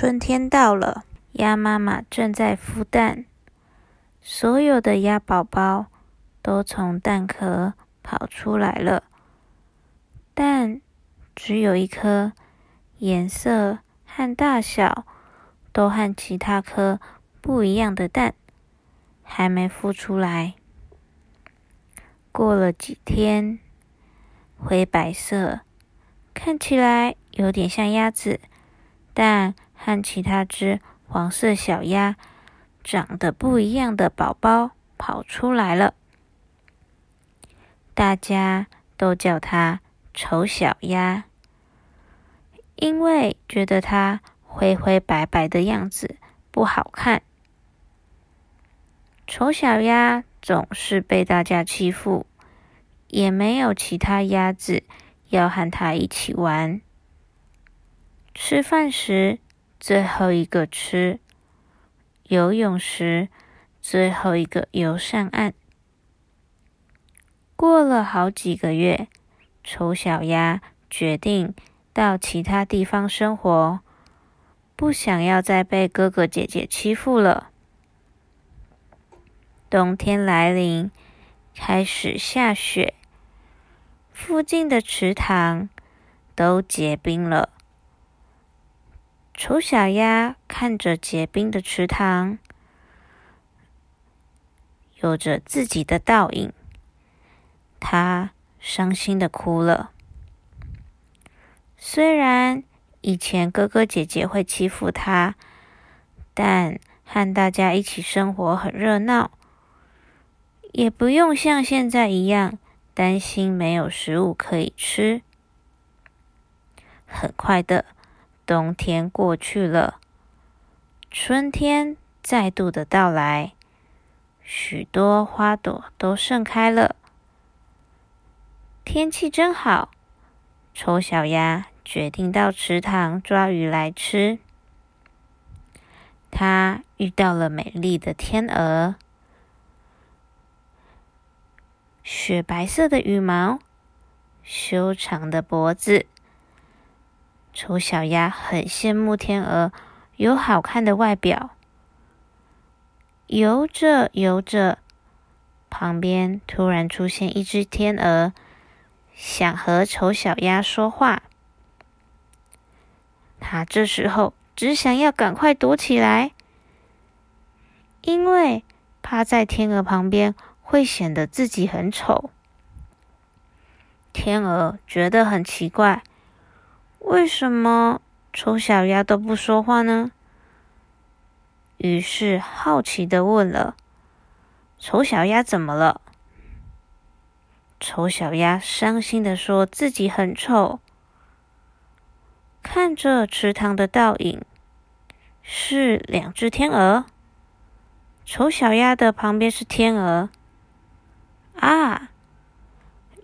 春天到了，鸭妈妈正在孵蛋，所有的鸭宝宝都从蛋壳跑出来了，但只有一颗颜色和大小都和其他颗不一样的蛋还没孵出来。过了几天，灰白色，看起来有点像鸭子，但和其他只黄色小鸭长得不一样的宝宝跑出来了。大家都叫它丑小鸭，因为觉得它灰灰白白的样子不好看。丑小鸭。总是被大家欺负，也没有其他鸭子要和它一起玩。吃饭时最后一个吃，游泳时最后一个游上岸。过了好几个月，丑小鸭决定到其他地方生活，不想要再被哥哥姐姐欺负了。冬天来临，开始下雪，附近的池塘都结冰了。丑小鸭看着结冰的池塘，有着自己的倒影，它伤心的哭了。虽然以前哥哥姐姐会欺负它，但和大家一起生活很热闹。也不用像现在一样担心没有食物可以吃。很快的，冬天过去了，春天再度的到来，许多花朵都盛开了，天气真好。丑小鸭决定到池塘抓鱼来吃。它遇到了美丽的天鹅。雪白色的羽毛，修长的脖子，丑小鸭很羡慕天鹅有好看的外表。游着游着，旁边突然出现一只天鹅，想和丑小鸭说话。它这时候只想要赶快躲起来，因为趴在天鹅旁边。会显得自己很丑。天鹅觉得很奇怪，为什么丑小鸭都不说话呢？于是好奇的问了：“丑小鸭怎么了？”丑小鸭伤心的说自己很丑，看着池塘的倒影，是两只天鹅。丑小鸭的旁边是天鹅。啊，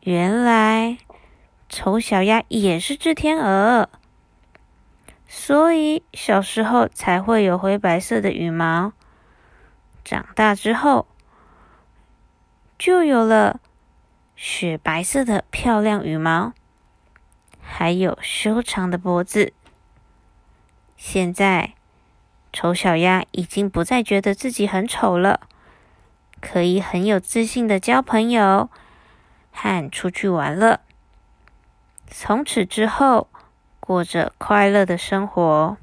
原来丑小鸭也是只天鹅，所以小时候才会有灰白色的羽毛，长大之后就有了雪白色的漂亮羽毛，还有修长的脖子。现在丑小鸭已经不再觉得自己很丑了。可以很有自信的交朋友和出去玩了。从此之后，过着快乐的生活。